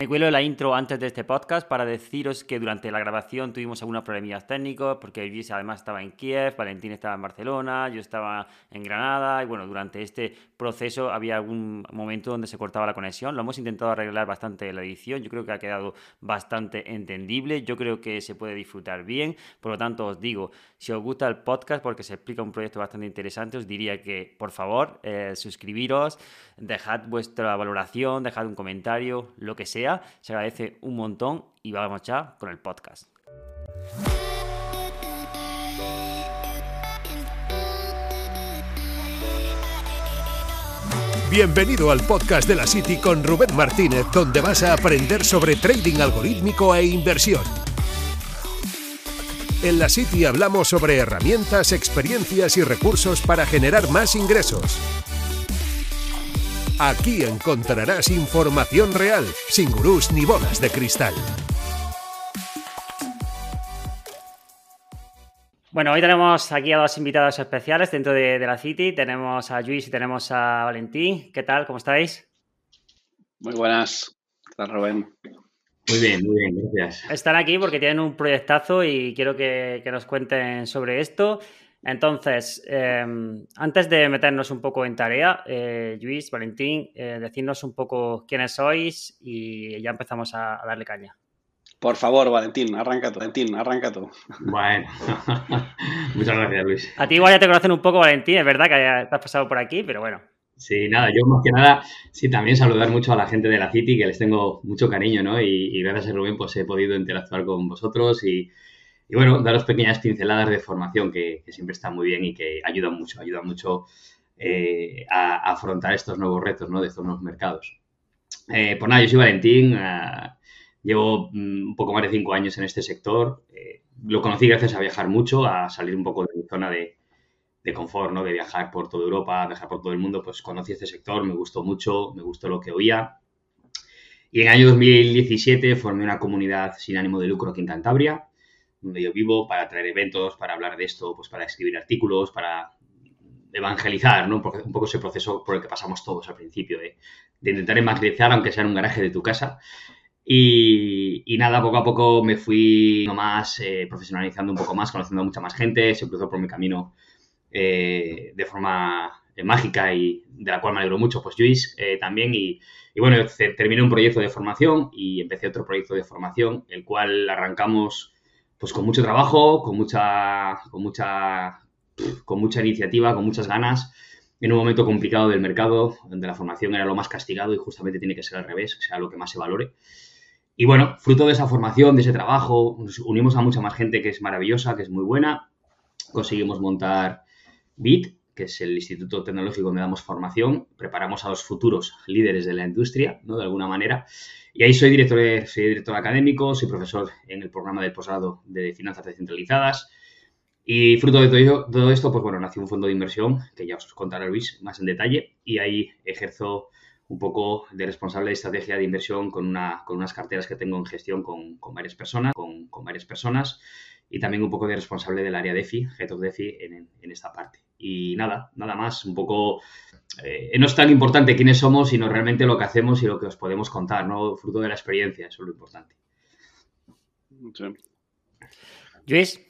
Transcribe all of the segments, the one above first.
Me cuelo la intro antes de este podcast para deciros que durante la grabación tuvimos algunos problemillas técnicos, porque Luis además estaba en Kiev, Valentín estaba en Barcelona, yo estaba en Granada, y bueno, durante este proceso había algún momento donde se cortaba la conexión. Lo hemos intentado arreglar bastante la edición, yo creo que ha quedado bastante entendible, yo creo que se puede disfrutar bien, por lo tanto os digo, si os gusta el podcast, porque se explica un proyecto bastante interesante, os diría que por favor eh, suscribiros, dejad vuestra valoración, dejad un comentario, lo que sea se agradece un montón y vamos ya con el podcast. Bienvenido al podcast de la City con Rubén Martínez, donde vas a aprender sobre trading algorítmico e inversión. En la City hablamos sobre herramientas, experiencias y recursos para generar más ingresos. Aquí encontrarás información real, sin gurús ni bolas de cristal. Bueno, hoy tenemos aquí a dos invitados especiales dentro de, la City. Tenemos a Luis y tenemos a Valentín. ¿Qué tal? ¿Cómo estáis? Muy buenas. ¿Qué tal, Rubén? Muy bien, muy bien, gracias. Están aquí porque tienen un proyectazo y quiero que, que nos cuenten sobre esto. Entonces, em, antes de meternos un poco en tarea, eh, Luis, Valentín, eh, decirnos un poco quiénes sois y ya empezamos a, darle caña. Por favor, Valentín, arranca tú, Valentín, arranca tú. Bueno, muchas gracias, Luis. A ti igual ya te conocen un poco, Valentín, es verdad que has pasado por aquí, pero bueno. Sí, nada, yo más que nada, sí, también saludar mucho a la gente de la City, que les tengo mucho cariño, ¿no? Y, y gracias a Rubén, pues he podido interactuar con vosotros y, y bueno, daros pequeñas pinceladas de formación que, siempre están muy bien y que ayudan mucho, ayudan mucho eh, a, afrontar estos nuevos retos ¿no? de estos nuevos mercados. Eh, pues nada, yo soy Valentín, eh, llevo mm, un poco más de cinco años en este sector. lo conocí gracias a viajar mucho, a salir un poco de mi zona de, de confort, ¿no? de viajar por toda Europa, viajar por todo el mundo. Pues conocí este sector, me gustó mucho, me gustó lo que oía. Y en el año 2017 formé una comunidad sin ánimo de lucro aquí en Cantabria, donde yo vivo, para traer eventos, para hablar de esto, pues para escribir artículos, para evangelizar, ¿no? Un poco ese proceso por el que pasamos todos al principio, de, intentar evangelizar, aunque sea en un garaje de tu casa. Y, nada, poco a poco me fui nomás eh, profesionalizando un poco más, conociendo a mucha más gente, se cruzó por mi camino eh, de forma eh, mágica y de la cual me alegro mucho, pues Luis también. Y, y bueno, terminé un proyecto de formación y empecé otro proyecto de formación, el cual arrancamos pues con mucho trabajo, con mucha, con mucha, con mucha iniciativa, con muchas ganas, en un momento complicado del mercado, donde la formación era lo más castigado y justamente tiene que ser al revés, sea lo que más se valore. Y bueno, fruto de esa formación, de ese trabajo, nos unimos a mucha más gente que es maravillosa, que es muy buena. Conseguimos montar BIT, que es el Instituto Tecnológico donde damos formación. Preparamos a los futuros líderes de la industria, ¿no? De alguna manera. Y ahí soy director, soy director académico, soy profesor en el programa de posgrado de finanzas descentralizadas. Y fruto de todo, esto, pues bueno, nació un fondo de inversión, que ya os contará Luis más en detalle, y ahí ejerzo un poco de responsable de estrategia de inversión con, una, con unas carteras que tengo en gestión con, con varias personas, con, con, varias personas, y también un poco de responsable del área DeFi, Head of DeFi, en, en esta parte. Y nada, nada más, un poco eh, no es tan importante quiénes somos, sino realmente lo que hacemos y lo que os podemos contar, ¿no? Fruto de la experiencia, eso es lo importante. Luis.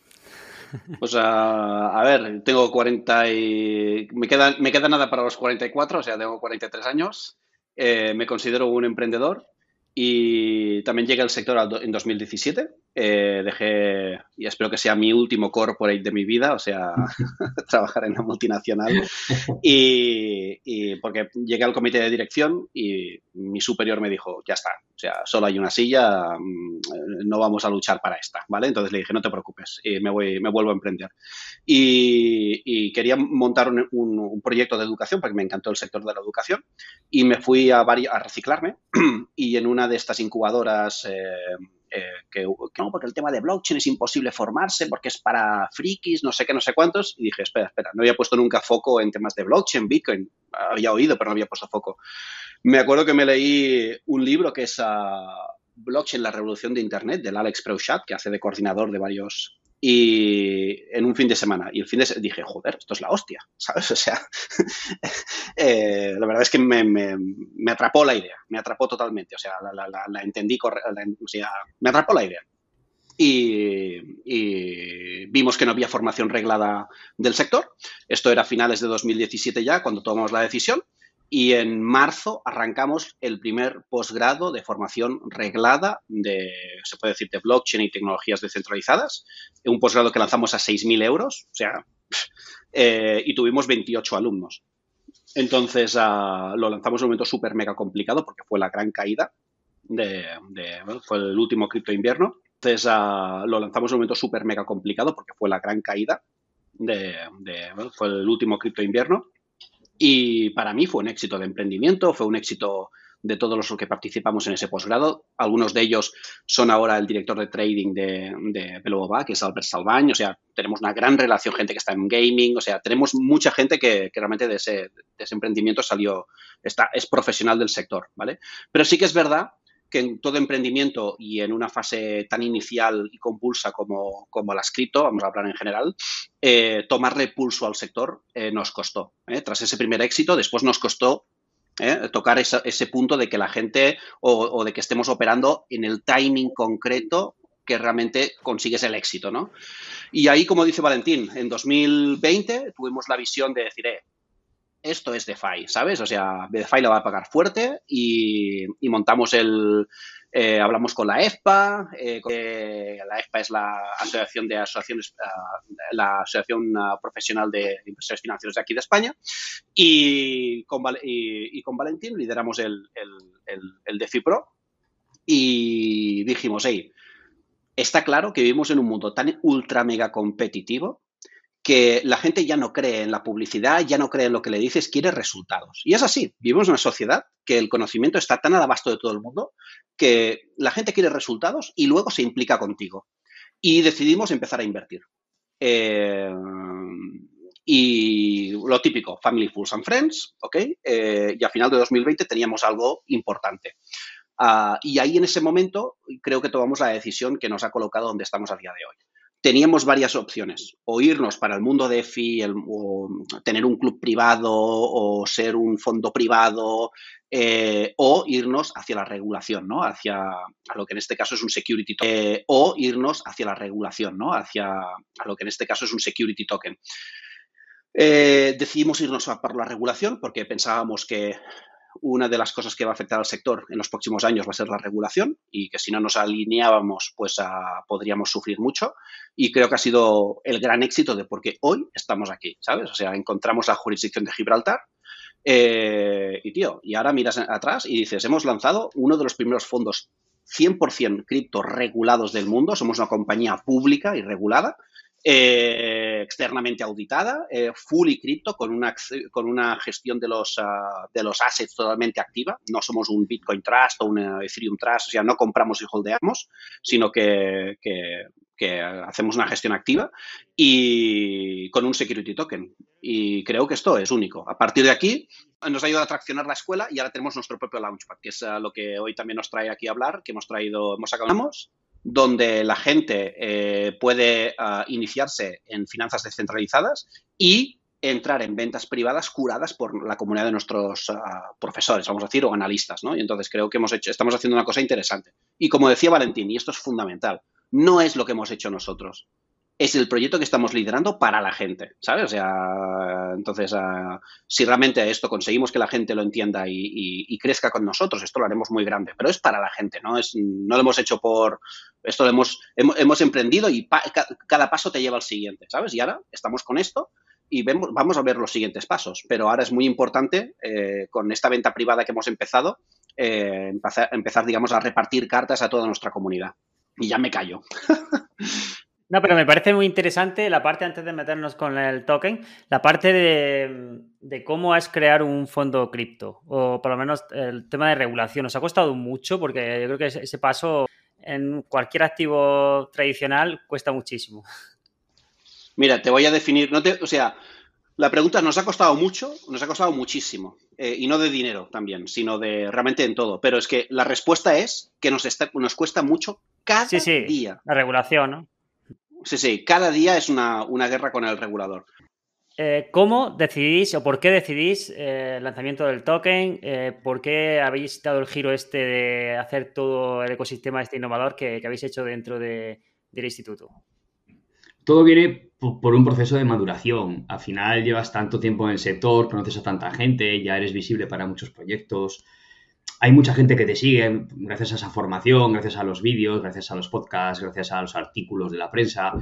Pues a, ver, tengo 40 y... Me queda, me queda nada para los 44, o sea, tengo 43 años. Eh, me considero un emprendedor y también llegué al sector en 2017. Eh, dejé, y espero que sea mi último corporate de mi vida, o sea, trabajar en una multinacional. Y, porque llegué al comité de dirección y mi superior me dijo, ya está, o sea, solo hay una silla, mm, no vamos a luchar para esta, ¿vale? Entonces le dije, no te preocupes, y me, voy, me vuelvo a emprender. Y, quería montar un, proyecto de educación, porque me encantó el sector de la educación, y me fui a, a reciclarme y en una de estas incubadoras... Eh, eh, que, no, porque el tema de blockchain es imposible formarse porque es para frikis, no sé qué, no sé cuántos. Y dije, espera, espera, no había puesto nunca foco en temas de blockchain, Bitcoin. Había oído, pero no había puesto foco. Me acuerdo que me leí un libro que es uh, Blockchain, la revolución de Internet, del Alex Preushat, que hace de coordinador de varios y un fin de semana. Y el fin de semana dije, joder, esto es la hostia, ¿sabes? O sea, eh, la verdad es que me, atrapó la idea, me atrapó totalmente, o sea, la, entendí, o sea, me atrapó la idea. Y, y, vimos que no había formación reglada del sector. Esto era a finales de 2017 ya, cuando tomamos la decisión y en marzo arrancamos el primer posgrado de formación reglada de, se puede decir, de blockchain y tecnologías descentralizadas. Un posgrado que lanzamos a 6.000 euros, o sea, eh, y tuvimos 28 alumnos. Entonces uh, lo lanzamos en un momento súper mega complicado porque fue la gran caída, de, de fue el último cripto invierno. Entonces uh, lo lanzamos en un momento súper mega complicado porque fue la gran caída, de, de fue el último cripto invierno. Y para mí fue un éxito de emprendimiento, fue un éxito de todos los que participamos en ese posgrado. Algunos de ellos son ahora el director de trading de, de que es Albert Salvañ. O sea, tenemos una gran relación, gente que está en gaming. O sea, tenemos mucha gente que, realmente de ese, de ese, emprendimiento salió, está, es profesional del sector, ¿vale? Pero sí que es verdad que en todo emprendimiento y en una fase tan inicial y compulsa como, como la cripto, vamos a hablar en general, eh, tomarle pulso al sector eh, nos costó. ¿eh? Tras ese primer éxito, después nos costó ¿eh? tocar ese punto de que la gente o, o, de que estemos operando en el timing concreto que realmente consigues el éxito, ¿no? Y ahí, como dice Valentín, en 2020 tuvimos la visión de decir, eh, esto es DeFi, ¿sabes? O sea, DeFi lo va a pagar fuerte y, montamos el... Eh, hablamos con la EFPA, eh, la EFPA es la Asociación de Asociaciones, uh, la Asociación uh, Profesional de Inversores Financieros de aquí de España, y con, Valentín lideramos el, el, el, y dijimos, hey, está claro que vivimos en un mundo tan ultra mega competitivo que la gente ya no cree en la publicidad, ya no cree en lo que le dices, quiere resultados. Y es así, vivimos en una sociedad que el conocimiento está tan al abasto de todo el mundo que la gente quiere resultados y luego se implica contigo. Y decidimos empezar a invertir. Eh, y lo típico, Family Fools and Friends, ¿ok? Eh, y a final de 2020 teníamos algo importante. Uh, y ahí en ese momento creo que tomamos la decisión que nos ha colocado donde estamos a día de hoy teníamos varias opciones, o irnos para el mundo de EFI, o tener un club privado, o ser un fondo privado, eh, o irnos hacia la regulación, ¿no? Hacia lo que en este caso es un security token, eh, o irnos hacia la regulación, ¿no? Hacia lo que en este caso es un security token. Eh, decidimos irnos a por la regulación porque pensábamos que una de las cosas que va a afectar al sector en los próximos años va a ser la regulación y que si no nos alineábamos, pues podríamos sufrir mucho. Y creo que ha sido el gran éxito de porque hoy estamos aquí, ¿sabes? O sea, encontramos la jurisdicción de Gibraltar. Eh, y tío, y ahora miras atrás y dices, hemos lanzado uno de los primeros fondos 100% cripto regulados del mundo, somos una compañía pública y regulada, eh, externamente auditada, eh, fully cripto, con una, con una gestión de los, uh, de los assets totalmente activa. No somos un Bitcoin Trust o un Ethereum Trust, o sea, no compramos y holdeamos, sino que, que, que hacemos una gestión activa y con un security token. Y creo que esto es único. A partir de aquí nos ha ayudado a traccionar la escuela y ahora tenemos nuestro propio Launchpad, que es uh, lo que hoy también nos trae aquí a hablar, que hemos traído, hemos sacado donde la gente eh, puede uh, iniciarse en finanzas descentralizadas y entrar en ventas privadas curadas por la comunidad de nuestros uh, profesores, vamos a decir, o analistas, ¿no? Y entonces creo que hemos hecho, estamos haciendo una cosa interesante. Y como decía Valentín, y esto es fundamental, no es lo que hemos hecho nosotros es el proyecto que estamos liderando para la gente, ¿sabes? O sea, entonces, uh, si realmente esto conseguimos que la gente lo entienda y, y, y, crezca con nosotros, esto lo haremos muy grande, pero es para la gente, ¿no? Es, no lo hemos hecho por, esto lo hemos, hemos, hemos emprendido y cada paso te lleva al siguiente, ¿sabes? Y ahora estamos con esto y vemos, vamos a ver los siguientes pasos, pero ahora es muy importante, eh, con esta venta privada que hemos empezado, eh, empezar, digamos, a repartir cartas a toda nuestra comunidad. Y ya me callo. No, pero me parece muy interesante la parte, antes de meternos con el token, la parte de, de cómo es crear un fondo cripto, o por lo menos el tema de regulación. Nos ha costado mucho porque yo creo que ese paso en cualquier activo tradicional cuesta muchísimo. Mira, te voy a definir, no te, o sea, la pregunta nos ha costado mucho, nos ha costado muchísimo, eh, y no de dinero también, sino de realmente en todo. Pero es que la respuesta es que nos, está, nos cuesta mucho cada sí, sí, día. La regulación, ¿no? Sí, sí, cada día es una, guerra con el regulador. Eh, ¿Cómo decidís o por qué decidís eh, el lanzamiento del token? Eh, ¿Por qué habéis dado el giro este de hacer todo el ecosistema este innovador que, habéis hecho dentro del instituto? Todo viene por un proceso de maduración. Al final llevas tanto tiempo en el sector, conoces a tanta gente, ya eres visible para muchos proyectos. Hay mucha gente que te sigue gracias a esa formación, gracias a los vídeos, gracias a los podcasts, gracias a los artículos de la prensa.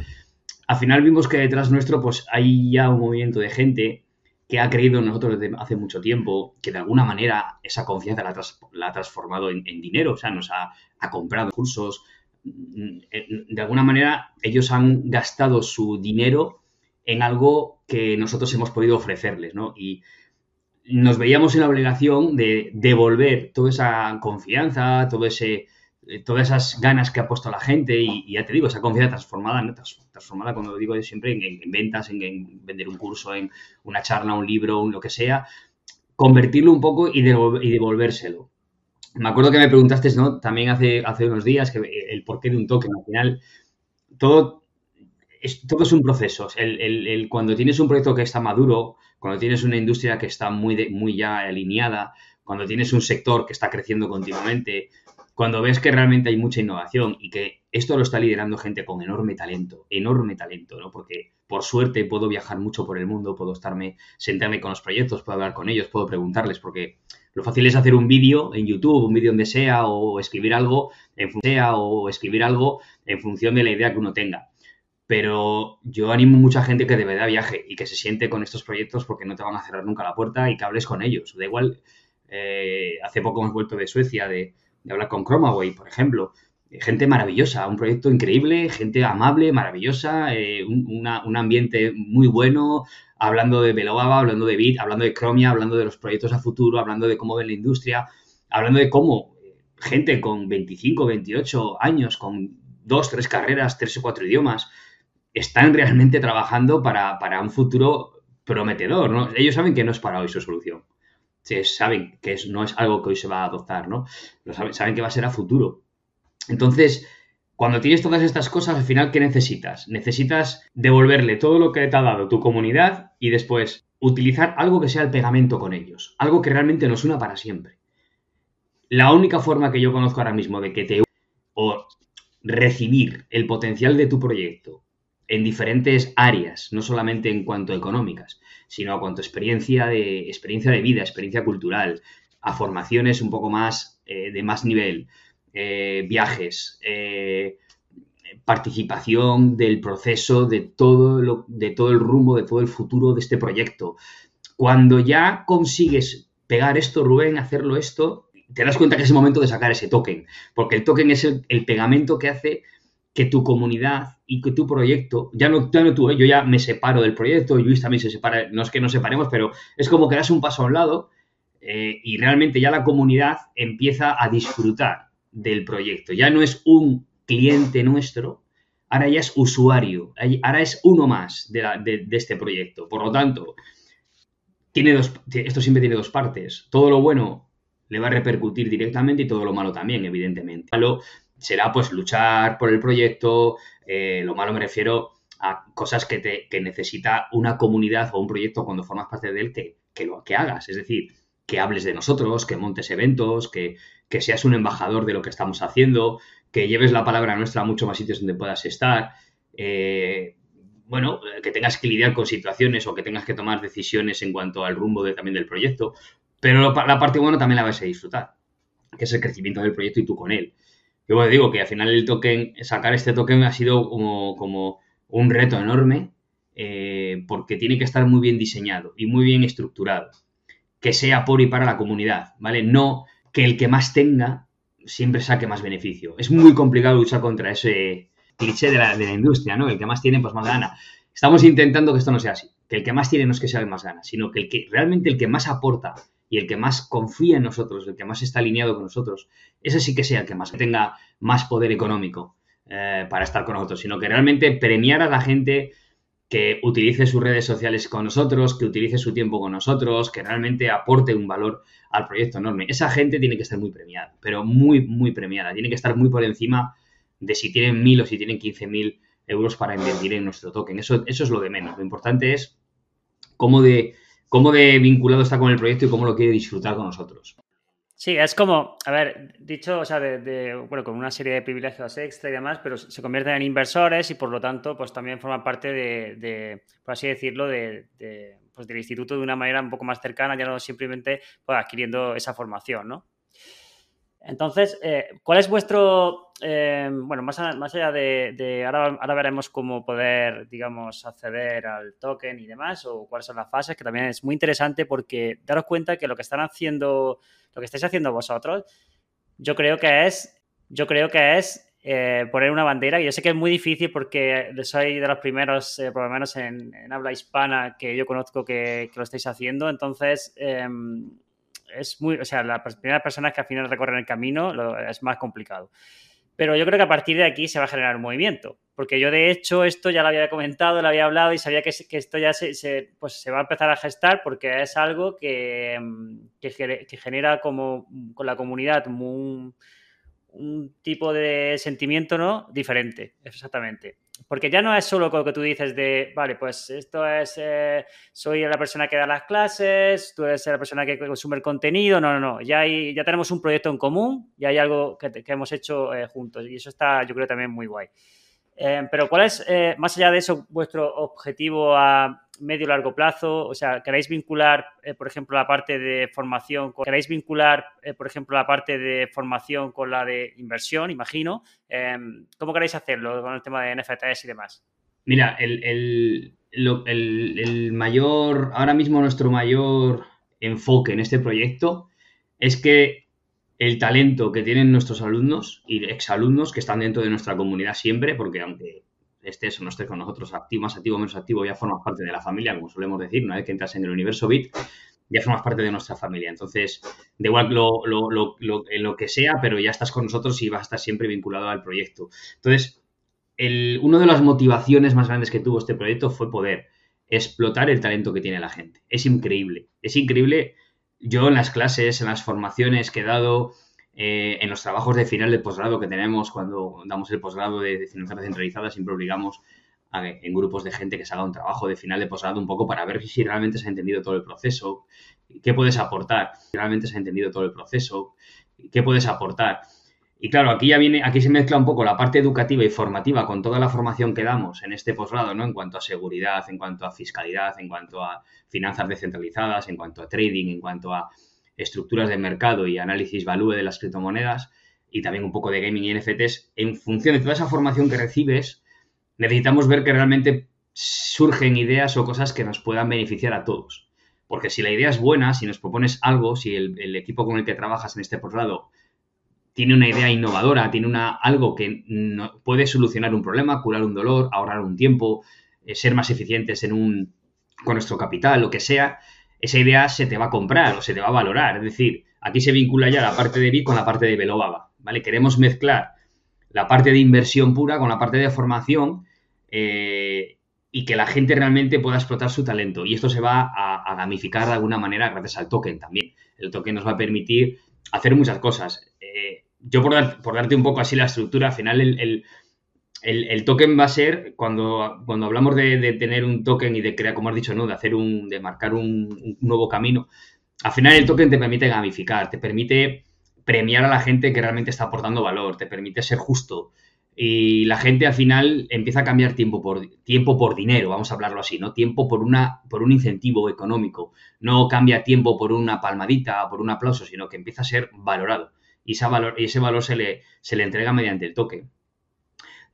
Al final vimos que detrás nuestro pues hay ya un movimiento de gente que ha creído en nosotros desde hace mucho tiempo, que de alguna manera esa confianza la ha, transformado en, dinero, o sea, nos ha, ha comprado cursos, Mm, eh, de alguna manera ellos han gastado su dinero en algo que nosotros hemos podido ofrecerles, ¿no? Y nos veíamos en la obligación de devolver toda esa confianza, todo ese, todas esas ganas que ha puesto la gente y, ya te digo, esa confianza transformada, transformada cuando lo digo siempre en, ventas, en, vender un curso, en una charla, un libro, un lo que sea, convertirlo un poco y, y devolvérselo me acuerdo que me preguntaste, ¿no? También hace, hace unos días que el porqué de un token. Al final, todo es, todo es un proceso. El, cuando tienes un proyecto que está maduro, cuando tienes una industria que está muy, muy ya alineada, cuando tienes un sector que está creciendo continuamente, cuando ves que realmente hay mucha innovación y que esto lo está liderando gente con enorme talento, enorme talento, ¿no? Porque por suerte puedo viajar mucho por el mundo, puedo estarme, sentarme con los proyectos, puedo hablar con ellos, puedo preguntarles, porque lo fácil es hacer un vídeo en YouTube, un vídeo donde sea, o escribir algo en función o escribir algo en función de la idea que uno tenga. Pero yo animo a mucha gente que de verdad viaje y que se siente con estos proyectos porque no te van a cerrar nunca la puerta y que hables con ellos. Da igual, eh, hace poco hemos vuelto de Suecia de, hablar con Chromaway, por ejemplo. Gente maravillosa, un proyecto increíble, gente amable, maravillosa, eh, un ambiente muy bueno, hablando de Belobaba, hablando de Bit, hablando de Chromia, hablando de los proyectos a futuro, hablando de cómo ven la industria, hablando de cómo eh, gente con 25, 28 años, con dos, tres carreras, tres o cuatro idiomas, están realmente trabajando para, un futuro prometedor, ¿no? Ellos saben que no es para hoy su solución. Saben que no es algo que hoy se va a adoptar, ¿no? saben, saben que va a ser a futuro. Entonces, cuando tienes todas estas cosas, al final, ¿qué necesitas? Necesitas devolverle todo lo que te ha dado tu comunidad y después utilizar algo que sea el pegamento con ellos, algo que realmente nos una para siempre. La única forma que yo conozco ahora mismo de que te o recibir el potencial de tu proyecto en diferentes áreas, no solamente en cuanto económicas, sino a cuanto a experiencia de, experiencia de vida, experiencia cultural, a formaciones un poco más eh, de más nivel, eh, viajes, eh, participación del proceso, de todo, lo, de todo el rumbo, de todo el futuro de este proyecto. Cuando ya consigues pegar esto, Rubén, hacerlo esto, te das cuenta que es el momento de sacar ese token, porque el token es el, pegamento que hace que tu comunidad y que tu proyecto, ya no, ya no tú, ¿eh? yo ya me separo del proyecto, Luis también se separa, no es que nos separemos, pero es como que das un paso a un lado y realmente ya la comunidad empieza a disfrutar del proyecto. Ya no es un cliente nuestro, ahora ya es usuario, ahora es uno más de, este proyecto. Por lo tanto, tiene dos, esto siempre tiene dos partes. Todo lo bueno le va a repercutir directamente y todo lo malo también, evidentemente. Será pues luchar por el proyecto, eh, lo malo me refiero a cosas que, te, que necesita una comunidad o un proyecto cuando formas parte de él que, que, lo, que hagas. Es decir, que hables de nosotros, que montes eventos, que, seas un embajador de lo que estamos haciendo, que lleves la palabra nuestra a muchos más sitios donde puedas estar. Eh, bueno, que tengas que lidiar con situaciones o que tengas que tomar decisiones en cuanto al rumbo de, también del proyecto. Pero la parte buena también la vas a disfrutar, que es el crecimiento del proyecto y tú con él. Yo digo que al final el token, sacar este token ha sido como, como un reto enorme, eh, porque tiene que estar muy bien diseñado y muy bien estructurado que sea por y para la comunidad, ¿vale? No que el que más tenga siempre saque más beneficio. Es muy complicado luchar contra ese cliché de la, industria, ¿no? El que más tiene, pues más gana. Estamos intentando que esto no sea así. Que el que más tiene no es que sea el más gana, sino que el que realmente el que más aporta y el que más confía en nosotros, el que más está alineado con nosotros, ese sí que sea el que más tenga más poder económico eh, para estar con nosotros, sino que realmente premiar a la gente que utilice sus redes sociales con nosotros, que utilice su tiempo con nosotros, que realmente aporte un valor al proyecto enorme. Esa gente tiene que estar muy premiada, pero muy, muy premiada. Tiene que estar muy por encima de si tienen mil o si tienen quince mil euros para invertir en nuestro token. Eso, eso es lo de menos. Lo importante es cómo de, cómo de vinculado está con el proyecto y cómo lo quiere disfrutar con nosotros. Sí, es como, a ver, dicho, o sea, de, bueno, con una serie de privilegios extra y demás, pero se convierten en inversores y por lo tanto, pues también forman parte de, por así decirlo, de, pues, del instituto de una manera un poco más cercana, ya no simplemente pues, adquiriendo esa formación, ¿no? Entonces, eh, ¿cuál es vuestro, eh, bueno, más, más allá de, ahora, ahora, veremos cómo poder, digamos, acceder al token y demás, o cuáles son las fases, que también es muy interesante porque daros cuenta que lo que están haciendo, lo que estáis haciendo vosotros, yo creo que es, yo creo que es eh, poner una bandera, y yo sé que es muy difícil porque soy de los primeros, por lo menos en, habla hispana, que yo conozco que, que lo estáis haciendo, entonces em, es muy, o sea, las primeras personas que al final recorren el camino es más complicado. Pero yo creo que a partir de aquí se va a generar un movimiento, porque yo de hecho esto ya lo había comentado, lo había hablado y sabía que, que esto ya se, pues se va a empezar a gestar porque es algo que, mm, que, genera como con la comunidad un, un tipo de sentimiento ¿no? diferente, exactamente. Porque ya no es solo lo que tú dices de, vale, pues esto es, eh, soy la persona que da las clases, tú eres la persona que consume el contenido, no, no, no, ya, hay, ya tenemos un proyecto en común, ya hay algo que, hemos hecho eh, juntos y eso está, yo creo, también muy guay. Eh, pero ¿cuál es, más allá de eso, vuestro objetivo a medio largo plazo? O sea, ¿queréis vincular, eh, por ejemplo, la parte de formación? Con, ¿Queréis vincular, eh, por ejemplo, la parte de formación con la de inversión, imagino? Em, ¿Cómo queréis hacerlo con el tema de NFTs y demás? Mira, el, mayor, ahora mismo nuestro mayor enfoque en este proyecto es que el talento que tienen nuestros alumnos y exalumnos que están dentro de nuestra comunidad siempre, porque aunque estés o no estés con nosotros, activo, más activo, menos activo, ya formas parte de la familia, como solemos decir, una vez que entras en el universo Bit, ya formas parte de nuestra familia. Entonces, de igual lo, lo, en lo que sea, pero ya estás con nosotros y vas a estar siempre vinculado al proyecto. Entonces, el, una de las motivaciones más grandes que tuvo este proyecto fue poder explotar el talento que tiene la gente. Es increíble, es increíble. Yo en las clases, en las formaciones que he dado, eh, en los trabajos de final de posgrado que tenemos cuando damos el posgrado de, finanzas descentralizadas, siempre obligamos a, en grupos de gente que se haga un trabajo de final de posgrado un poco para ver si realmente se ha entendido todo el proceso, qué puedes aportar, si realmente se ha entendido todo el proceso, qué puedes aportar. Y claro, aquí ya viene, aquí se mezcla un poco la parte educativa y formativa con toda la formación que damos en este posgrado, ¿no? En cuanto a seguridad, en cuanto a fiscalidad, en cuanto a finanzas descentralizadas, en cuanto a trading, en cuanto a estructuras de mercado y análisis value de las criptomonedas y también un poco de gaming y NFTs, en función de toda esa formación que recibes, necesitamos ver que realmente surgen ideas o cosas que nos puedan beneficiar a todos. Porque si la idea es buena, si nos propones algo, si el, equipo con el que trabajas en este posgrado tiene una idea innovadora, tiene una, algo que no, puede solucionar un problema, curar un dolor, ahorrar un tiempo, eh, ser más eficientes en un, con nuestro capital, lo que sea, esa idea se te va a comprar o se te va a valorar. Es decir, aquí se vincula ya la parte de BIT con la parte de Belobaba, ¿vale? Queremos mezclar la parte de inversión pura con la parte de formación eh, y que la gente realmente pueda explotar su talento. Y esto se va a, gamificar de alguna manera gracias al token también. El token nos va a permitir hacer muchas cosas. Eh, yo por, por, darte un poco así la estructura, al final el el, token va a ser, cuando, cuando hablamos de, tener un token y de crear, como has dicho, ¿no? De hacer un, de marcar un, nuevo camino, al final el token te permite gamificar, te permite premiar a la gente que realmente está aportando valor, te permite ser justo. Y la gente al final empieza a cambiar tiempo por, tiempo por dinero, vamos a hablarlo así, ¿no? Tiempo por, una, por un incentivo económico. No cambia tiempo por una palmadita o por un aplauso, sino que empieza a ser valorado. Y, ese valor, y ese valor se le, se le entrega mediante el token.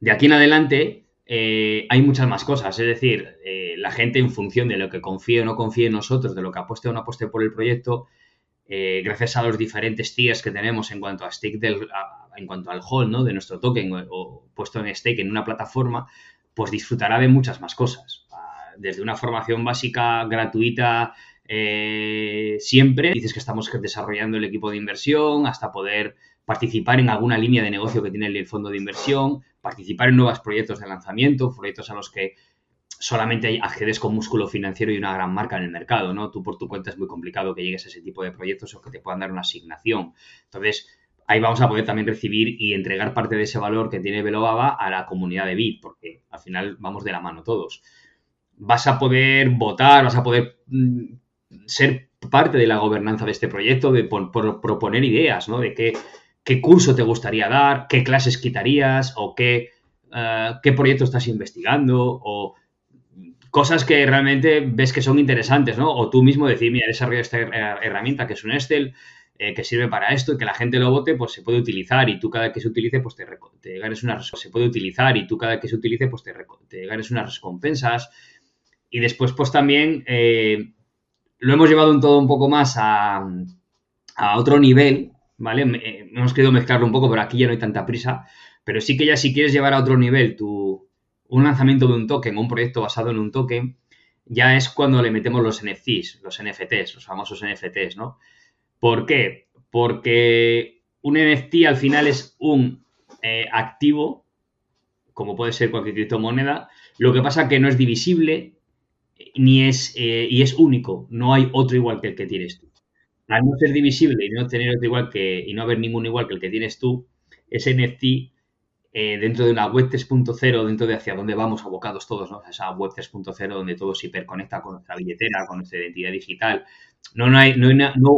De aquí en adelante eh, hay muchas más cosas, es decir, eh, la gente en función de lo que confíe o no confíe en nosotros, de lo que apueste o no apueste por el proyecto, eh, gracias a los diferentes tiers que tenemos en cuanto a stake del, en cuanto al hold ¿no? de nuestro token o, puesto en stake en una plataforma, pues disfrutará de muchas más cosas. Ah, desde una formación básica gratuita siempre, dices que estamos desarrollando el equipo de inversión, hasta poder participar en alguna línea de negocio que tiene el fondo de inversión, participar en nuevos proyectos de lanzamiento, proyectos a los que solamente accedes con músculo financiero y una gran marca en el mercado, ¿no? Tú por tu cuenta es muy complicado que llegues a ese tipo de proyectos o que te puedan dar una asignación. Entonces, ahí vamos a poder también recibir y entregar parte de ese valor que tiene Velobaba a la comunidad de Bit, porque al final vamos de la mano todos. Vas a poder votar, vas a poder mm, ser parte de la gobernanza de este proyecto, de proponer ideas, ¿no? De qué, qué, curso te gustaría dar, qué clases quitarías o qué, eh, qué proyecto estás investigando o cosas que realmente ves que son interesantes, ¿no? O tú mismo decir, mira, he esta herramienta que es un Excel, eh, que sirve para esto y que la gente lo vote, pues se puede utilizar y tú cada que se utilice, pues te, ganes unas se puede utilizar y tú cada que se utilice, pues te, ganes unas recompensas. Y después, pues también eh, lo hemos llevado un todo un poco más a, otro nivel, ¿vale? Eh, hemos querido mezclarlo un poco, pero aquí ya no hay tanta prisa. Pero sí que ya si quieres llevar a otro nivel tu, un lanzamiento de un token o un proyecto basado en un token, ya es cuando le metemos los NFTs, los NFTs, los famosos NFTs, ¿no? ¿Por qué? Porque un NFT al final es un eh, activo, como puede ser cualquier criptomoneda, lo que pasa que no es divisible ni es, eh, y es único, no hay otro igual que el que tienes tú. Al no ser divisible y no tener otro igual que, y no haber ninguno igual que el que tienes tú, ese NFT eh, dentro de una web 3.0, dentro de hacia dónde vamos abocados todos, ¿no? Esa web 3.0 donde todo se hiperconecta con nuestra billetera, con nuestra identidad digital. No, no hay, no,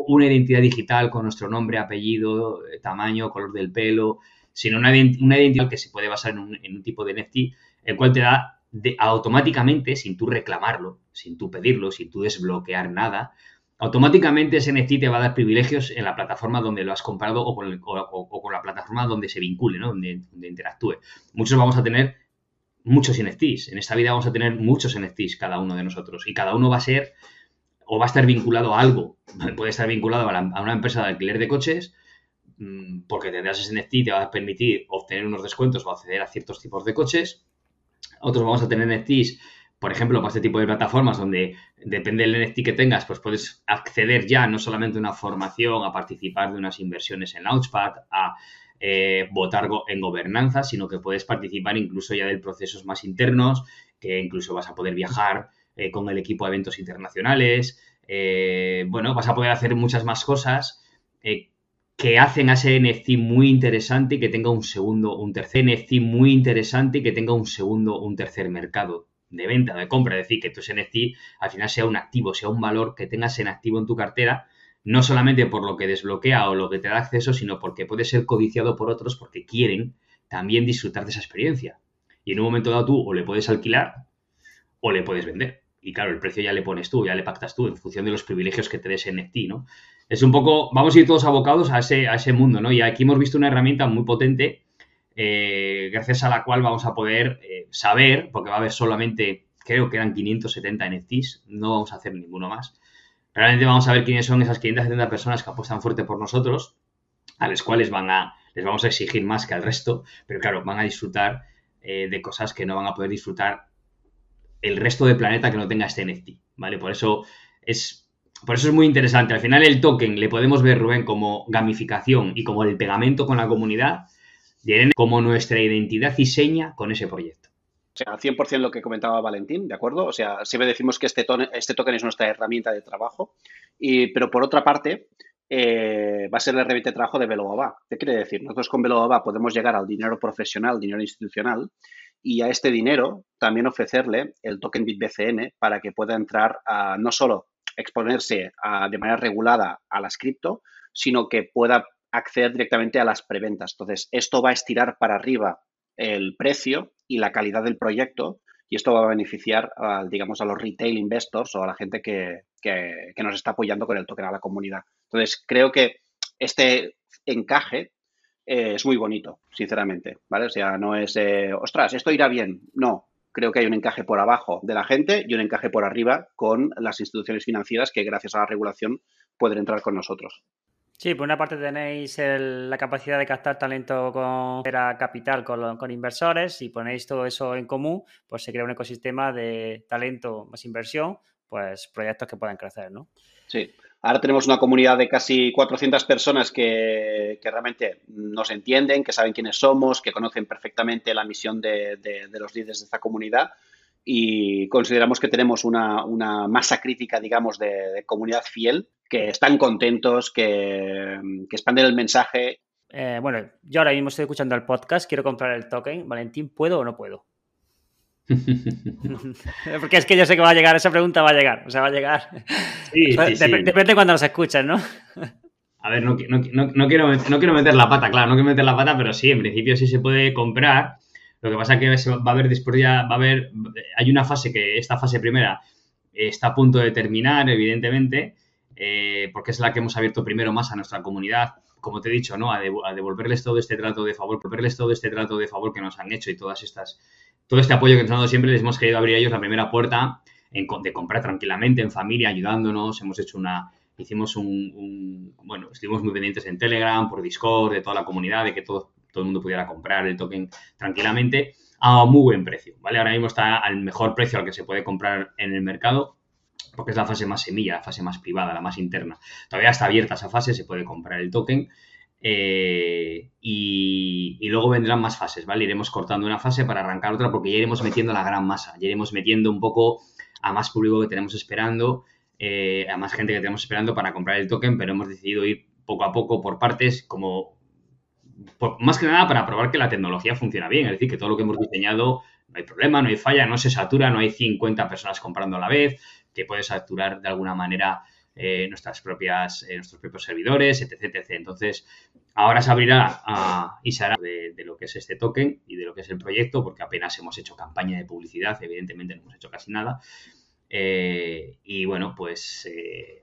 una, identidad digital con nuestro nombre, apellido, eh, tamaño, color del pelo, sino una, una identidad que se puede basar en un, en un, tipo de NFT, el cual te da de, automáticamente, sin tú reclamarlo, sin tú pedirlo, sin tú desbloquear nada, automáticamente ese NFT te va a dar privilegios en la plataforma donde lo has comprado o con, la plataforma donde se vincule, donde, interactúe. Muchos vamos a tener muchos NFTs. En esta vida vamos a tener muchos NFTs cada uno de nosotros. Y cada uno va a ser o va a estar vinculado a algo. Puede estar vinculado a, una empresa de alquiler de coches mm, porque tendrás ese NFT y te va a permitir obtener unos descuentos o acceder a ciertos tipos de coches. Otros vamos a tener NFTs por ejemplo, para este tipo de plataformas donde depende del NFT que tengas, pues puedes acceder ya no solamente a una formación, a participar de unas inversiones en Launchpad, a eh, votar en gobernanza, sino que puedes participar incluso ya de procesos más internos, que incluso vas a poder viajar eh, con el equipo a eventos internacionales. Eh, bueno, vas a poder hacer muchas más cosas que hacen a ese NFT muy interesante y que tenga un segundo, un tercer NFT muy interesante y que tenga un segundo, un tercer mercado de venta, de compra, es decir, que tu NFT al final sea un activo, sea un valor que tengas en activo en tu cartera, no solamente por lo que desbloquea o lo que te da acceso, sino porque puede ser codiciado por otros porque quieren también disfrutar de esa experiencia. Y en un momento dado tú o le puedes alquilar o le puedes vender. Y claro, el precio ya le pones tú, ya le pactas tú en función de los privilegios que te des NFT, ¿no? Es un poco, vamos a ir todos abocados a ese, a ese mundo, ¿no? Y aquí hemos visto una herramienta muy potente eh, gracias a la cual vamos a poder eh, saber, porque va a haber solamente, creo que eran 570 NFTs, no vamos a hacer ninguno más. Realmente vamos a ver quiénes son esas 570 personas que apuestan fuerte por nosotros, a las cuales van a, les vamos a exigir más que al resto, pero claro, van a disfrutar eh, de cosas que no van a poder disfrutar el resto del planeta que no tenga este NFT, ¿vale? Por eso es por eso es muy interesante. Al final el token le podemos ver, Rubén, como gamificación y como el pegamento con la comunidad, como nuestra identidad y seña con ese proyecto. O sea, 100% lo que comentaba Valentín, ¿de acuerdo? O sea, siempre decimos que este, este token es nuestra herramienta de trabajo, y, pero por otra parte, eh, va a ser la herramienta de trabajo de Velobaba. ¿Qué quiere decir? Nosotros con Velobaba podemos llegar al dinero profesional, dinero institucional, y a este dinero también ofrecerle el token BitBCN para que pueda entrar a no solo exponerse de manera regulada a las cripto, sino que pueda acceder directamente a las preventas. Entonces, esto va a estirar para arriba el precio y la calidad del proyecto y esto va a beneficiar, a, digamos, a los retail investors o a la gente que, nos está apoyando con el token a la comunidad. Entonces, creo que este encaje eh, es muy bonito, sinceramente, ¿vale? O sea, no es, eh, ostras, esto irá bien. No, creo que hay un encaje por abajo de la gente y un encaje por arriba con las instituciones financieras que gracias a la regulación pueden entrar con nosotros. Sí, por una parte tenéis la capacidad de captar talento con capital con, inversores y ponéis todo eso en común, pues se crea un ecosistema de talento más inversión, pues proyectos que puedan crecer, ¿no? Sí. Ahora tenemos una comunidad de casi 400 personas que, realmente nos entienden, que saben quiénes somos, que conocen perfectamente la misión de, de los líderes de esta comunidad y consideramos que tenemos una, masa crítica, digamos, de, comunidad fiel, que están contentos, que, expanden el mensaje. eh, bueno, yo ahora mismo estoy escuchando el podcast, quiero comprar el token. Valentín, ¿puedo o no puedo? Porque es que yo sé que va a llegar, esa pregunta va a llegar, o sea, va a llegar. Sí, Depende de cuando nos escuchen, ¿no? A ver, no, quiero, no quiero meter la pata, claro, no quiero meter la pata, pero sí, en principio sí se puede comprar. Lo que pasa es que va a haber después ya, va a haber, hay una fase que, esta fase primera está a punto de terminar, evidentemente, eh, porque es la que hemos abierto primero más a nuestra comunidad, como te he dicho, ¿no? A, devolverles todo este trato de favor, devolverles todo este trato de favor que nos han hecho y todas estas, todo este apoyo que nos han dado siempre, les hemos querido abrir a ellos la primera puerta de comprar tranquilamente, en familia, ayudándonos, hemos hecho una, hicimos un, bueno, estuvimos muy pendientes en Telegram, por Discord, de toda la comunidad, de que todo, todo el mundo pudiera comprar el token tranquilamente a muy buen precio, ¿vale? Ahora mismo está al mejor precio al que se puede comprar en el mercado, porque es la fase más semilla, la fase más privada, la más interna. Todavía está abierta esa fase, se puede comprar el token. Eh, y, luego vendrán más fases, ¿vale? Iremos cortando una fase para arrancar otra porque ya iremos metiendo la gran masa, ya iremos metiendo un poco a más público que tenemos esperando eh, a más gente que tenemos esperando para comprar el token, pero hemos decidido ir poco a poco por partes, como más que nada para probar que la tecnología funciona bien, es decir, que todo lo que hemos diseñado no hay problema, no hay falla, no se satura, no hay 50 personas comprando a la vez, que puede saturar de alguna manera eh, nuestras propias, eh, nuestros propios servidores, etc, etc. Entonces, ahora se abrirá y se hará de, lo que es este token y de lo que es el proyecto, porque apenas hemos hecho campaña de publicidad, evidentemente no hemos hecho casi nada. Eh, y bueno, pues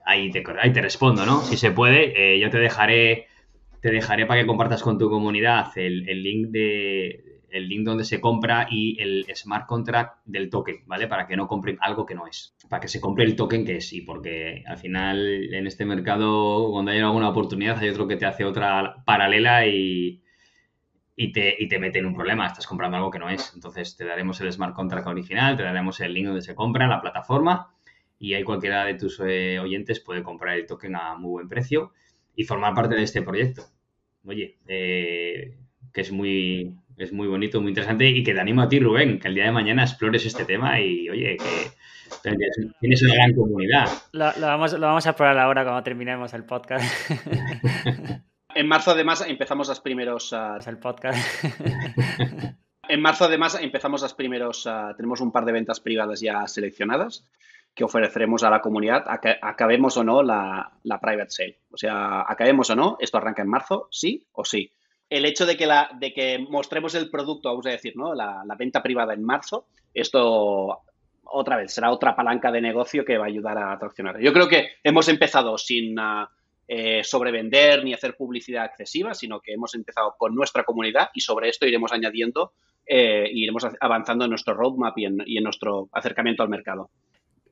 ahí, te, ahí te respondo, ¿no? Si se puede, yo te dejaré, te dejaré para que compartas con tu comunidad el, link de el link donde se compra y el smart contract del token, ¿vale? Para que no compren algo que no es. Para que se compre el token que es. Y porque al final en este mercado, cuando hay alguna oportunidad, hay otro que te hace otra paralela y, y te, y te mete en un problema, estás comprando algo que no es. Entonces te daremos el smart contract original, te daremos el link donde se compra la plataforma y ahí cualquiera de tus eh, oyentes puede comprar el token a muy buen precio y formar parte de este proyecto. Oye, eh, que es muy, es muy bonito, muy interesante y que te animo a ti, Rubén, que el día de mañana explores este tema y oye, que tienes una gran comunidad. Lo, vamos, lo vamos a probar ahora cuando terminemos el podcast. En marzo, además, empezamos los primeros. Uh, el podcast. en marzo, además, empezamos las primeros. Uh, tenemos un par de ventas privadas ya seleccionadas que ofreceremos a la comunidad, acabemos o no la, la, private sale. O sea, acabemos o no, esto arranca en marzo, sí o sí. El hecho de que, mostremos el producto, vamos a decir, ¿no? La, venta privada en marzo, esto otra vez será otra palanca de negocio que va a ayudar a traccionar. Yo creo que hemos empezado sin. Uh, eh, sobrevender ni hacer publicidad excesiva, sino que hemos empezado con nuestra comunidad y sobre esto iremos añadiendo eh, iremos avanzando en nuestro roadmap y en, nuestro acercamiento al mercado.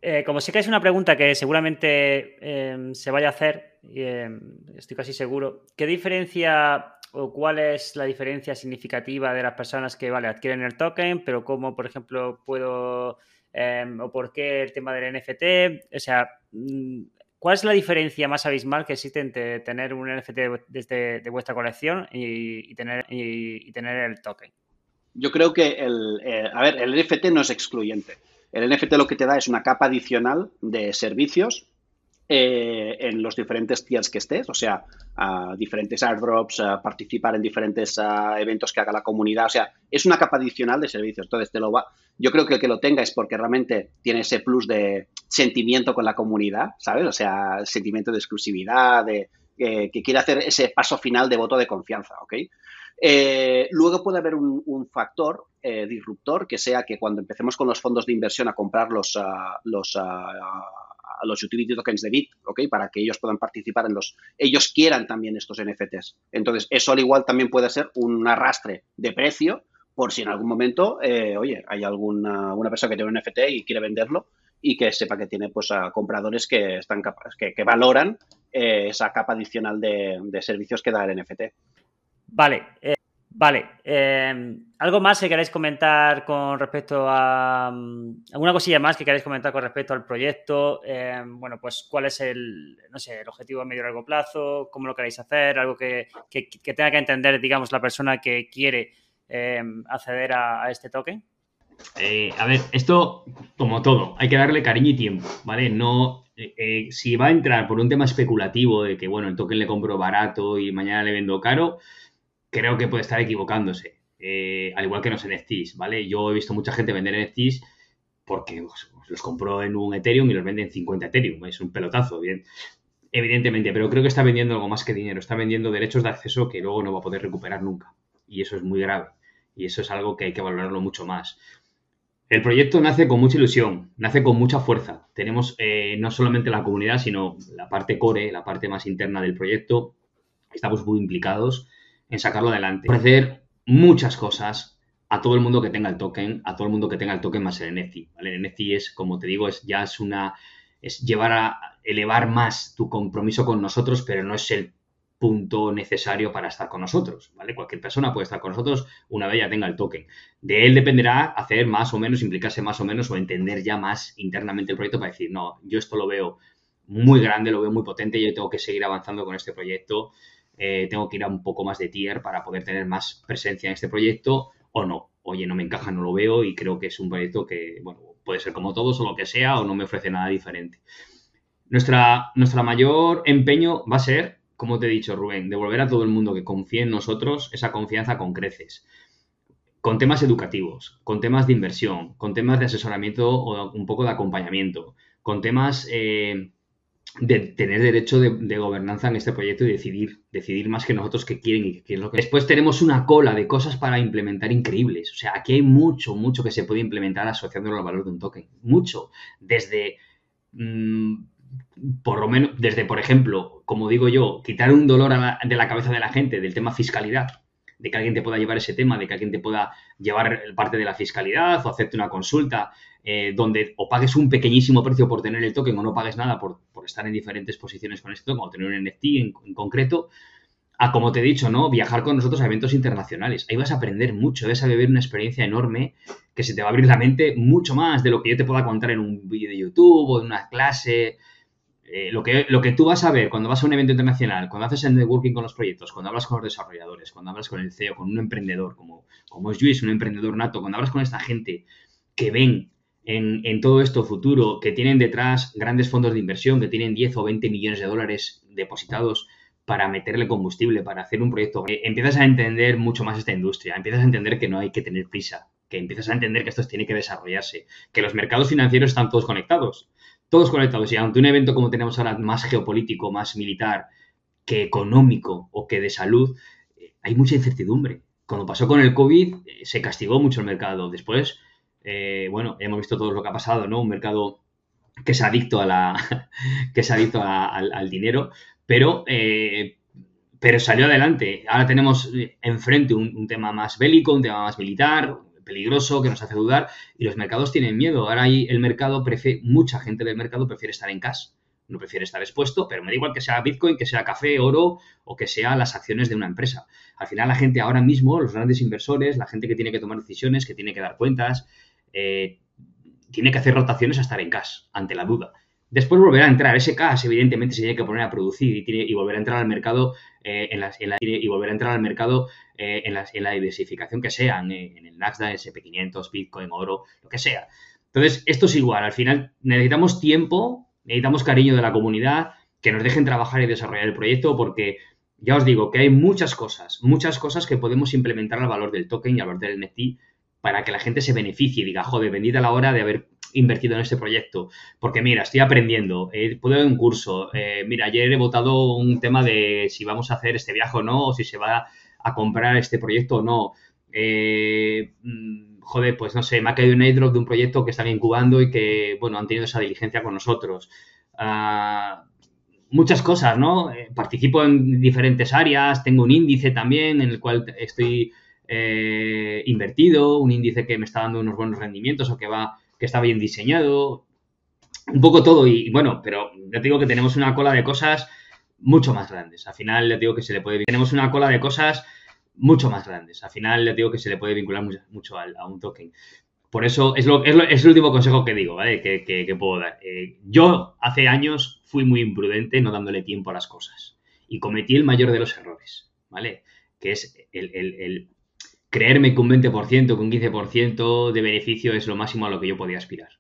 Eh, como sé que es una pregunta que seguramente em, se vaya a hacer, estoy casi seguro, ¿qué diferencia o cuál es la diferencia significativa de las personas que vale, adquieren el token, pero cómo, por ejemplo, puedo em, o por qué el tema del NFT? O sea, mm, ¿Cuál es la diferencia más abismal que existe entre tener un NFT de, vuestra colección y, tener, y, tener el token? Yo creo que el, eh, a ver, el NFT no es excluyente. El NFT lo que te da es una capa adicional de servicios eh, en los diferentes tiers que estés, o sea, diferentes airdrops, participar en diferentes eventos que haga la comunidad, o sea, es una capa adicional de servicios. Entonces, te lo va, yo creo que el que lo tenga es porque realmente tiene ese plus de sentimiento con la comunidad, ¿sabes? O sea, sentimiento de exclusividad, de que quiere hacer ese paso final de voto de confianza, ¿ok? Eh, luego puede haber un, factor eh, disruptor que sea que cuando empecemos con los fondos de inversión a comprar los, los los utility tokens de Bit, ¿ok? Para que ellos puedan participar en los, ellos quieran también estos NFTs. Entonces, eso al igual también puede ser un arrastre de precio por si en algún momento, eh, oye, hay alguna una persona que tiene un NFT y quiere venderlo y que sepa que tiene pues a compradores que están que, que valoran eh, esa capa adicional de, servicios que da el NFT. Vale, eh, Vale, em, ¿algo más que queráis comentar con respecto a... Mm, ¿Alguna cosilla más que queráis comentar con respecto al proyecto? Em, bueno, pues cuál es el, no sé, el objetivo a medio y largo plazo, cómo lo queréis hacer, algo que, tenga que entender, digamos, la persona que quiere em, acceder a, este token. Eh, a ver, esto, como todo, hay que darle cariño y tiempo, ¿vale? No, eh, eh, si va a entrar por un tema especulativo de que, bueno, el token le compro barato y mañana le vendo caro, creo que puede estar equivocándose. Eh, al igual que los NFTs, ¿vale? Yo he visto mucha gente vender NFTs porque pues, los compró en un Ethereum y los vende en 50 Ethereum. Es un pelotazo, bien. Evidentemente, pero creo que está vendiendo algo más que dinero. Está vendiendo derechos de acceso que luego no va a poder recuperar nunca. Y eso es muy grave. Y eso es algo que hay que valorarlo mucho más. El proyecto nace con mucha ilusión, nace con mucha fuerza. Tenemos eh, no solamente la comunidad, sino la parte core, la parte más interna del proyecto. Estamos muy implicados en sacarlo adelante. Ofrecer muchas cosas a todo el mundo que tenga el token, a todo el mundo que tenga el token más el NFT. El NFT es, como te digo, es ya es una es llevar a elevar más tu compromiso con nosotros, pero no es el punto necesario para estar con nosotros, ¿vale? Cualquier persona puede estar con nosotros una vez ya tenga el token. De él dependerá hacer más o menos, implicarse más o menos o entender ya más internamente el proyecto para decir, no, yo esto lo veo muy grande, lo veo muy potente, yo tengo que seguir avanzando con este proyecto, eh, tengo que ir a un poco más de tier para poder tener más presencia en este proyecto o no. Oye, no me encaja, no lo veo y creo que es un proyecto que, bueno, puede ser como todos o lo que sea o no me ofrece nada diferente. Nuestra, nuestra mayor empeño va a ser, como te he dicho, Rubén, devolver a todo el mundo que confíe en nosotros esa confianza con creces. Con temas educativos, con temas de inversión, con temas de asesoramiento o un poco de acompañamiento, con temas eh, de tener derecho de, gobernanza en este proyecto y decidir, decidir más que nosotros qué quieren y qué quieren lo que... Después tenemos una cola de cosas para implementar increíbles. O sea, aquí hay mucho, mucho que se puede implementar asociándolo al valor de un token. Mucho. Desde, mm, por lo menos, desde, por ejemplo, como digo yo, quitar un dolor de la cabeza de la gente del tema fiscalidad de que alguien te pueda llevar ese tema, de que alguien te pueda llevar parte de la fiscalidad o hacerte una consulta eh, donde o pagues un pequeñísimo precio por tener el token o no pagues nada por, estar en diferentes posiciones con este token o tener un NFT en, concreto, a como te he dicho, ¿no? Viajar con nosotros a eventos internacionales. Ahí vas a aprender mucho, vas a vivir una experiencia enorme que se te va a abrir la mente mucho más de lo que yo te pueda contar en un vídeo de YouTube o en una clase eh, lo, que, lo que tú vas a ver cuando vas a un evento internacional, cuando haces el networking con los proyectos, cuando hablas con los desarrolladores, cuando hablas con el CEO, con un emprendedor como, como es Luis, un emprendedor nato, cuando hablas con esta gente que ven en, todo esto futuro, que tienen detrás grandes fondos de inversión, que tienen 10 o 20 millones de dólares depositados para meterle combustible, para hacer un proyecto, eh, empiezas a entender mucho más esta industria, empiezas a entender que no hay que tener prisa, que empiezas a entender que esto tiene que desarrollarse, que los mercados financieros están todos conectados todos conectados. Y ante un evento como tenemos ahora más geopolítico, más militar, que económico o que de salud, eh, hay mucha incertidumbre. Cuando pasó con el COVID, eh, se castigó mucho el mercado. Después, eh, bueno, hemos visto todo lo que ha pasado, ¿no? Un mercado que es adicto a la. que es adicto al, dinero, pero. pero salió adelante. Ahora tenemos enfrente un tema más bélico, un tema más militar, peligroso, que nos hace dudar y los mercados tienen miedo. Ahora hay el mercado, prefiere, mucha gente del mercado prefiere estar en cash, no prefiere estar expuesto, pero me da igual que sea Bitcoin, que sea café, oro o que sea las acciones de una empresa. Al final la gente ahora mismo, los grandes inversores, la gente que tiene que tomar decisiones, que tiene que dar cuentas, eh, tiene que hacer rotaciones a estar en cash ante la duda. Después volverá a entrar. Ese cash, evidentemente, se tiene que poner a producir y, volver a entrar al mercado eh, en, la, y volver a entrar al mercado eh, en, la, diversificación que sea, en, el Nasdaq, SP500, Bitcoin, oro, lo que sea. Entonces, esto es igual. Al final, necesitamos tiempo, necesitamos cariño de la comunidad, que nos dejen trabajar y desarrollar el proyecto, porque ya os digo que hay muchas cosas, muchas cosas que podemos implementar al valor del token y al valor del NFT para que la gente se beneficie y diga, joder, bendita la hora de haber invertido en este proyecto. Porque mira, estoy aprendiendo, eh, puedo dar un curso. Eh, mira, ayer he votado un tema de si vamos a hacer este viaje o no, o si se va a comprar este proyecto o no. Eh, mm, joder, pues no sé, me ha caído un airdrop de un proyecto que están incubando y que, bueno, han tenido esa diligencia con nosotros. Ah, muchas cosas, ¿no? participo en diferentes áreas, tengo un índice también en el cual estoy invertido, un índice que me está dando unos buenos rendimientos o que va que está bien diseñado, un poco todo y, bueno, pero ya te digo que tenemos una cola de cosas mucho más grandes. Al final le digo que se le puede tenemos una cola de cosas mucho más grandes. Al final le digo que se le puede vincular mucho, a, un token. Por eso es, lo, es, el último consejo que digo, ¿vale? Que, puedo dar. Eh, yo hace años fui muy imprudente no dándole tiempo a las cosas y cometí el mayor de los errores, ¿vale? Que es el creerme que un 20%, que un 15% de beneficio es lo máximo a lo que yo podía aspirar.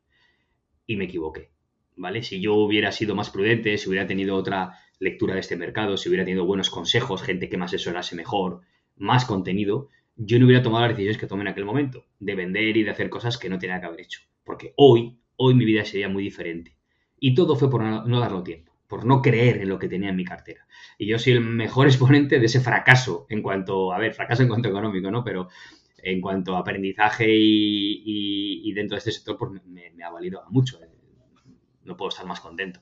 Y me equivoqué, ¿vale? Si yo hubiera sido más prudente, si hubiera tenido otra lectura de este mercado, si hubiera tenido buenos consejos, gente que me asesorase mejor, más contenido, yo no hubiera tomado las decisiones que tomé en aquel momento, de vender y de hacer cosas que no tenía que haber hecho. Porque hoy, hoy mi vida sería muy diferente. Y todo fue por no, no darlo tiempo, por no creer en lo que tenía en mi cartera. Y yo soy el mejor exponente de ese fracaso en cuanto, a ver, fracaso en cuanto económico, ¿no? Pero en cuanto a aprendizaje y, dentro de este sector, pues me, ha valido mucho. No puedo estar más contento.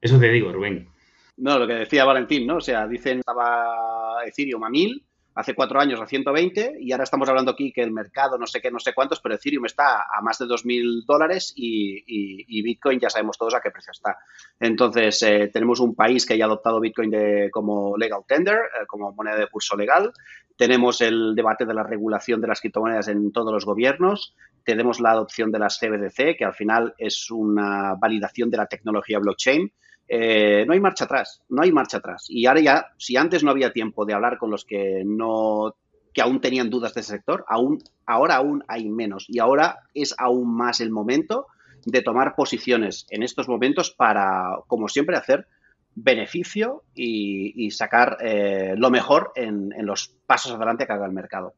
Eso te digo, Rubén. No, lo que decía Valentín, ¿no? O sea, dicen estaba Ethereum a 1000, hace cuatro años a 120 y ahora estamos hablando aquí que el mercado no sé qué, no sé cuántos, pero Ethereum está a más de 2.000 dólares y, Bitcoin ya sabemos todos a qué precio está. Entonces, eh, tenemos un país que haya adoptado Bitcoin como legal tender, eh, como moneda de curso legal. Tenemos el debate de la regulación de las criptomonedas en todos los gobiernos. Tenemos la adopción de las CBDC, que al final es una validación de la tecnología blockchain. Eh, no hay marcha atrás, no hay marcha atrás. Y ahora ya, si antes no había tiempo de hablar con los que no que aún tenían dudas de ese sector, aún, ahora aún hay menos. Y ahora es aún más el momento de tomar posiciones en estos momentos para, como siempre, hacer beneficio y, sacar eh, lo mejor en, en, los pasos adelante que haga el mercado.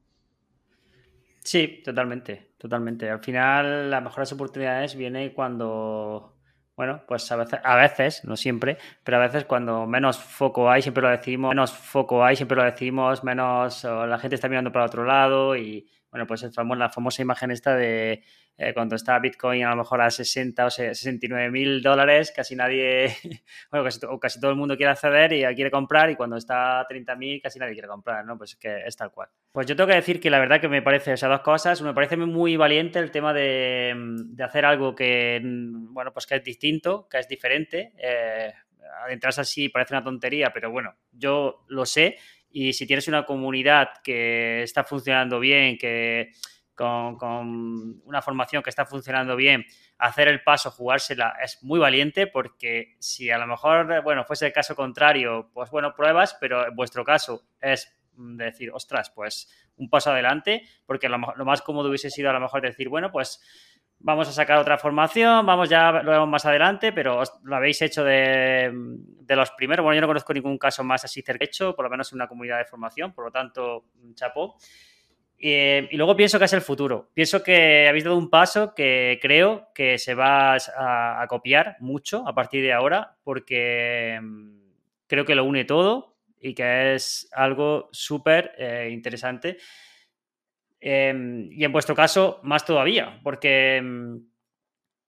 Sí, totalmente, totalmente. Al final, las mejores oportunidades vienen cuando, bueno, pues a veces, a veces, no siempre, pero a veces cuando menos foco hay, siempre lo decimos, menos foco hay, siempre lo decimos, menos la gente está mirando para otro lado y, bueno, pues la famosa imagen esta de eh, cuando está Bitcoin a lo mejor a 60 o 69 mil dólares, casi nadie, bueno, casi, casi, todo el mundo quiere acceder y quiere comprar y cuando está a 30 mil casi nadie quiere comprar, ¿no? Pues que es tal cual. Pues yo tengo que decir que la verdad que me parece esas dos cosas, me parece muy valiente el tema de, de hacer algo que, bueno, pues que es distinto, que es diferente. Eh, adentrarse así parece una tontería, pero bueno, yo lo sé y si tienes una comunidad que está funcionando bien, que con, una formación que está funcionando bien, hacer el paso, jugársela, es muy valiente porque si a lo mejor, bueno, fuese el caso contrario, pues bueno, pruebas, pero en vuestro caso es decir, ostras, pues un paso adelante, porque lo, más cómodo hubiese sido a lo mejor decir, bueno, pues vamos a sacar otra formación, vamos ya, lo vemos más adelante, pero lo habéis hecho de, de, los primeros. Bueno, yo no conozco ningún caso más así cerca hecho, por lo menos en una comunidad de formación, por lo tanto, chapó. Eh, y luego pienso que es el futuro. Pienso que habéis dado un paso que creo que se va a, copiar mucho a partir de ahora, porque mm, creo que lo une todo y que es algo súper eh, interesante. Em, y en vuestro caso, más todavía, porque mm,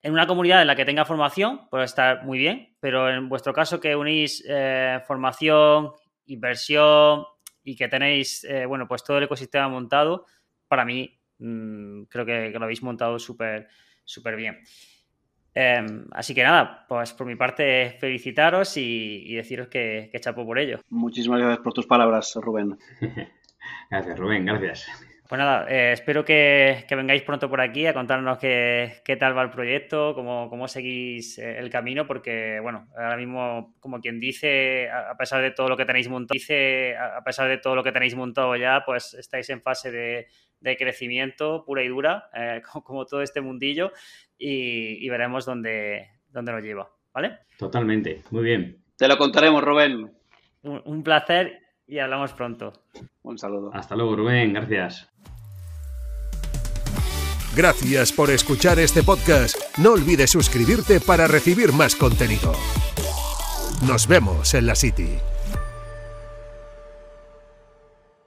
en una comunidad en la que tenga formación puede estar muy bien, pero en vuestro caso que unís eh, formación, inversión, y que tenéis, eh, bueno, pues todo el ecosistema montado, para mí mm, creo que, lo habéis montado súper, súper bien. Em, así que nada, pues por mi parte felicitaros y, deciros que, que chapo por ello. Muchísimas gracias por tus palabras, Rubén. gracias, Rubén, gracias. Pues nada, eh, espero que, vengáis pronto por aquí a contarnos qué, tal va el proyecto, cómo, cómo seguís eh, el camino, porque bueno, ahora mismo, como quien dice, a pesar de todo lo que tenéis montado, dice, a pesar de todo lo que tenéis montado ya, pues estáis en fase de, crecimiento pura y dura, eh, como, todo este mundillo, y, veremos dónde, dónde nos lleva, ¿vale? Totalmente, muy bien. Te lo contaremos, Rubén. un placer y hablamos pronto. Un saludo. Hasta luego, Rubén. Gracias. Gracias por escuchar este podcast. No olvides suscribirte para recibir más contenido. Nos vemos en la City.